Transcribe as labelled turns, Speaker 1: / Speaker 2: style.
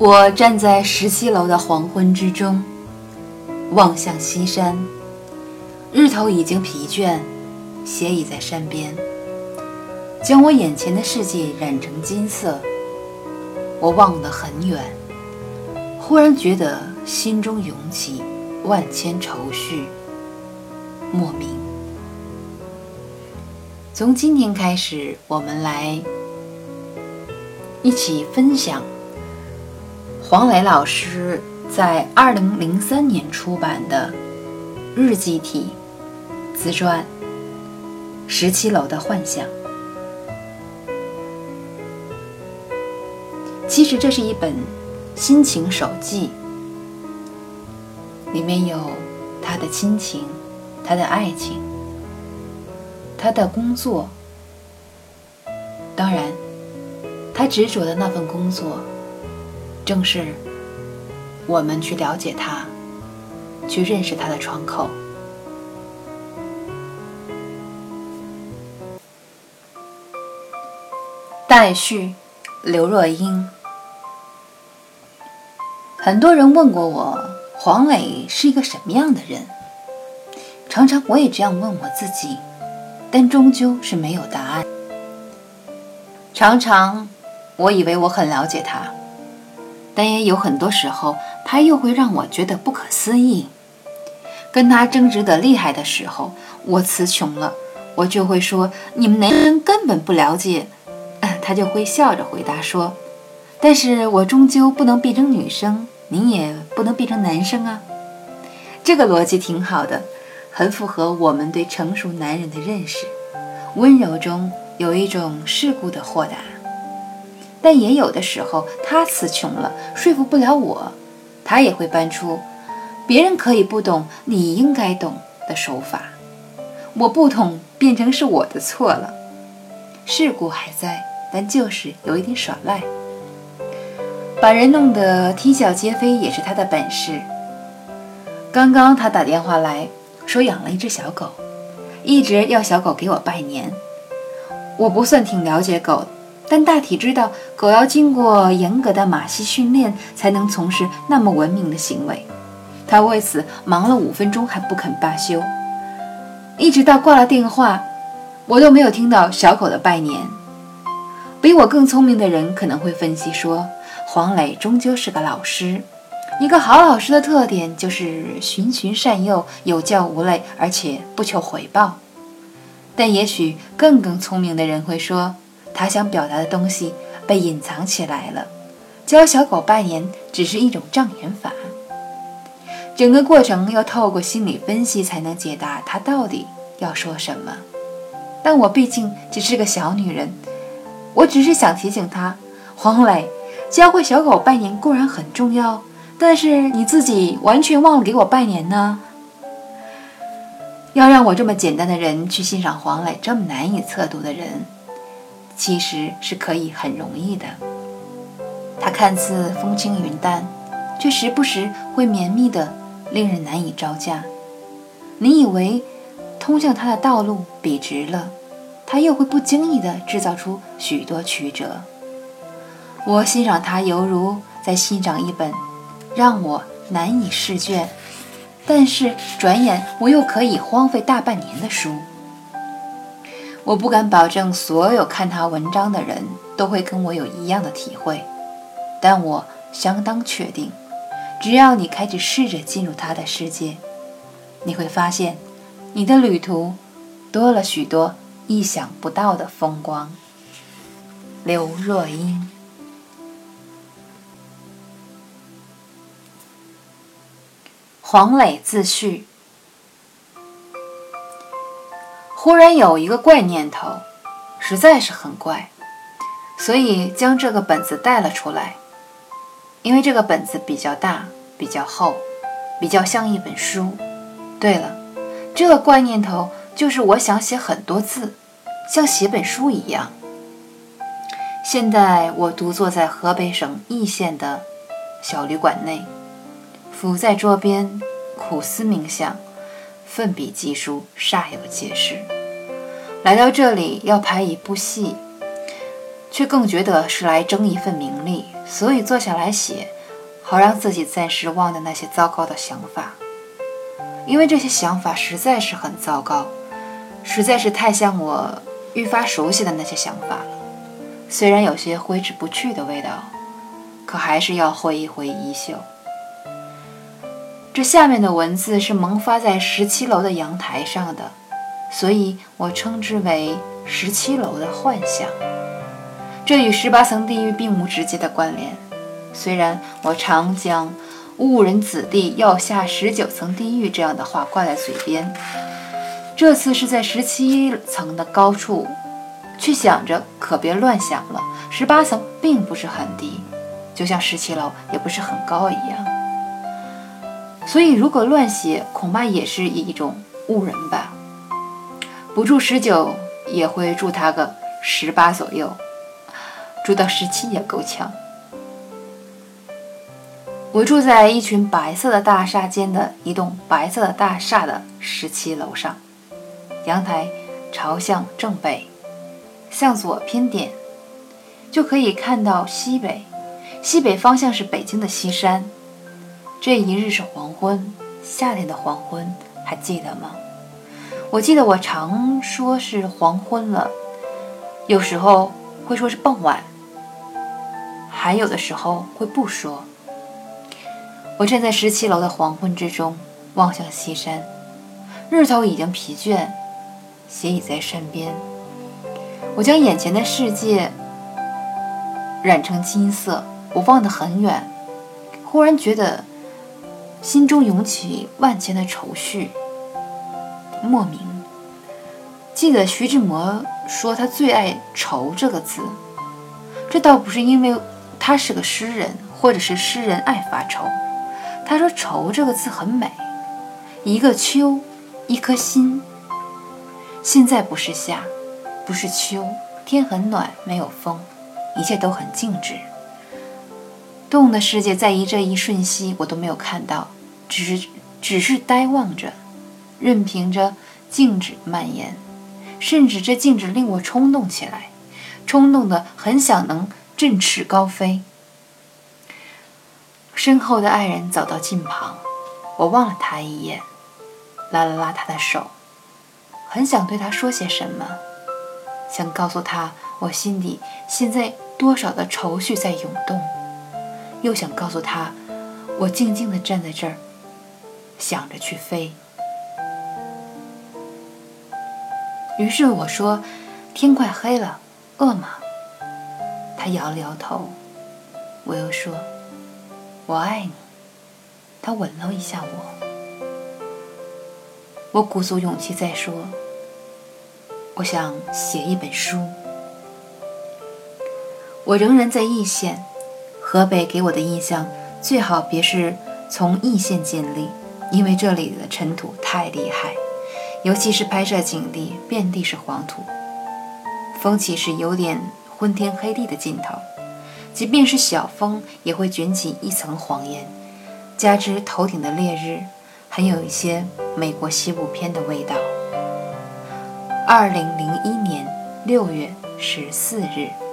Speaker 1: 我站在十七楼的黄昏之中，望向西山，日头已经疲倦，斜倚在山边，将我眼前的世界染成金色。我望得很远，忽然觉得心中涌起万千愁绪，莫名。从今天开始，我们来一起分享。黄磊老师在二零零三年出版的日记体自传《十七楼的幻想》。其实这是一本心情手记，里面有他的亲情、他的爱情、他的工作，当然，他执着的那份工作。正是我们去了解他、去认识他的窗口。待续，刘若英。很多人问过我，黄磊是一个什么样的人？常常我也这样问我自己，但终究是没有答案。常常我以为我很了解他。但也有很多时候，他又会让我觉得不可思议。跟他争执得厉害的时候，我词穷了，我就会说：“你们男人根本不了解。”他就会笑着回答说：“但是我终究不能变成女生，您也不能变成男生啊。”这个逻辑挺好的，很符合我们对成熟男人的认识。温柔中有一种世故的豁达。但也有的时候，他词穷了，说服不了我，他也会搬出别人可以不懂，你应该懂的手法。我不懂，变成是我的错了。事故还在，但就是有一点耍赖，把人弄得啼笑皆非，也是他的本事。刚刚他打电话来说养了一只小狗，一直要小狗给我拜年。我不算挺了解狗。但大体知道，狗要经过严格的马戏训练，才能从事那么文明的行为。他为此忙了五分钟还不肯罢休，一直到挂了电话，我都没有听到小狗的拜年。比我更聪明的人可能会分析说，黄磊终究是个老师，一个好老师的特点就是循循善诱，有教无类，而且不求回报。但也许更更聪明的人会说。他想表达的东西被隐藏起来了，教小狗拜年只是一种障眼法，整个过程要透过心理分析才能解答他到底要说什么。但我毕竟只是个小女人，我只是想提醒他：黄磊，教会小狗拜年固然很重要，但是你自己完全忘了给我拜年呢。要让我这么简单的人去欣赏黄磊这么难以测度的人。其实是可以很容易的。他看似风轻云淡，却时不时会绵密的，令人难以招架。你以为通向他的道路笔直了，他又会不经意的制造出许多曲折。我欣赏他，犹如在欣赏一本让我难以释卷，但是转眼我又可以荒废大半年的书。我不敢保证所有看他文章的人都会跟我有一样的体会，但我相当确定，只要你开始试着进入他的世界，你会发现，你的旅途多了许多意想不到的风光。刘若英，黄磊自序。忽然有一个怪念头，实在是很怪，所以将这个本子带了出来。因为这个本子比较大、比较厚，比较像一本书。对了，这个怪念头就是我想写很多字，像写本书一样。现在我独坐在河北省易县的小旅馆内，伏在桌边，苦思冥想。奋笔疾书，煞有介事。来到这里要拍一部戏，却更觉得是来争一份名利，所以坐下来写，好让自己暂时忘掉那些糟糕的想法。因为这些想法实在是很糟糕，实在是太像我愈发熟悉的那些想法了。虽然有些挥之不去的味道，可还是要挥一挥衣袖。这下面的文字是萌发在十七楼的阳台上的，所以我称之为十七楼的幻想。这与十八层地狱并无直接的关联。虽然我常将“误人子弟要下十九层地狱”这样的话挂在嘴边，这次是在十七层的高处，却想着可别乱想了。十八层并不是很低，就像十七楼也不是很高一样。所以，如果乱写，恐怕也是一种误人吧。不住十九，也会住他个十八左右，住到十七也够呛。我住在一群白色的大厦间的一栋白色的大厦的十七楼上，阳台朝向正北，向左偏点，就可以看到西北。西北方向是北京的西山。这一日是黄昏，夏天的黄昏，还记得吗？我记得我常说是黄昏了，有时候会说是傍晚，还有的时候会不说。我站在十七楼的黄昏之中，望向西山，日头已经疲倦，斜倚在山边。我将眼前的世界染成金色，我望得很远，忽然觉得。心中涌起万千的愁绪，莫名记得徐志摩说他最爱“愁”这个字，这倒不是因为他是个诗人，或者是诗人爱发愁。他说“愁”这个字很美，一个秋，一颗心。现在不是夏，不是秋，天很暖，没有风，一切都很静止。动的世界在一这一瞬息，我都没有看到，只是只是呆望着，任凭着静止蔓延，甚至这静止令我冲动起来，冲动的很想能振翅高飞。身后的爱人走到近旁，我望了他一眼，拉了拉他的手，很想对他说些什么，想告诉他我心底现在多少的愁绪在涌动。又想告诉他，我静静地站在这儿，想着去飞。于是我说：“天快黑了，饿吗？”他摇了摇头。我又说：“我爱你。”他吻了一下我。我鼓足勇气再说：“我想写一本书。”我仍然在易县。河北给我的印象最好别是从易县建立，因为这里的尘土太厉害，尤其是拍摄景地，遍地是黄土，风起时有点昏天黑地的劲头，即便是小风也会卷起一层黄烟，加之头顶的烈日，很有一些美国西部片的味道。二零零一年六月十四日。